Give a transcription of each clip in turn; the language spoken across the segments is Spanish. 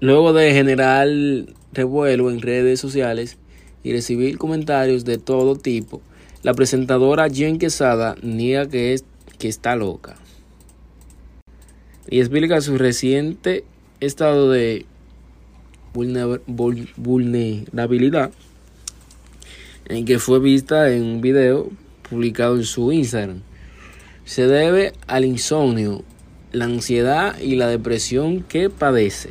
Luego de generar revuelo en redes sociales y recibir comentarios de todo tipo, la presentadora Jen Quesada niega que, es, que está loca y explica su reciente estado de vulnerabilidad en que fue vista en un video publicado en su Instagram. Se debe al insomnio, la ansiedad y la depresión que padece.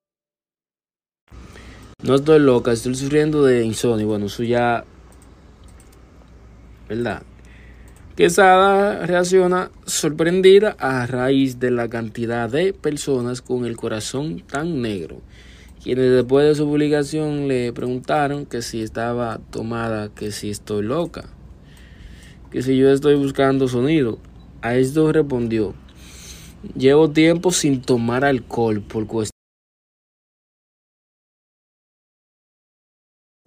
No estoy loca, estoy sufriendo de insomnio. Bueno, eso ya. ¿Verdad? Quesada reacciona sorprendida a raíz de la cantidad de personas con el corazón tan negro, quienes después de su publicación le preguntaron que si estaba tomada, que si estoy loca, que si yo estoy buscando sonido. A esto respondió, llevo tiempo sin tomar alcohol por cuestión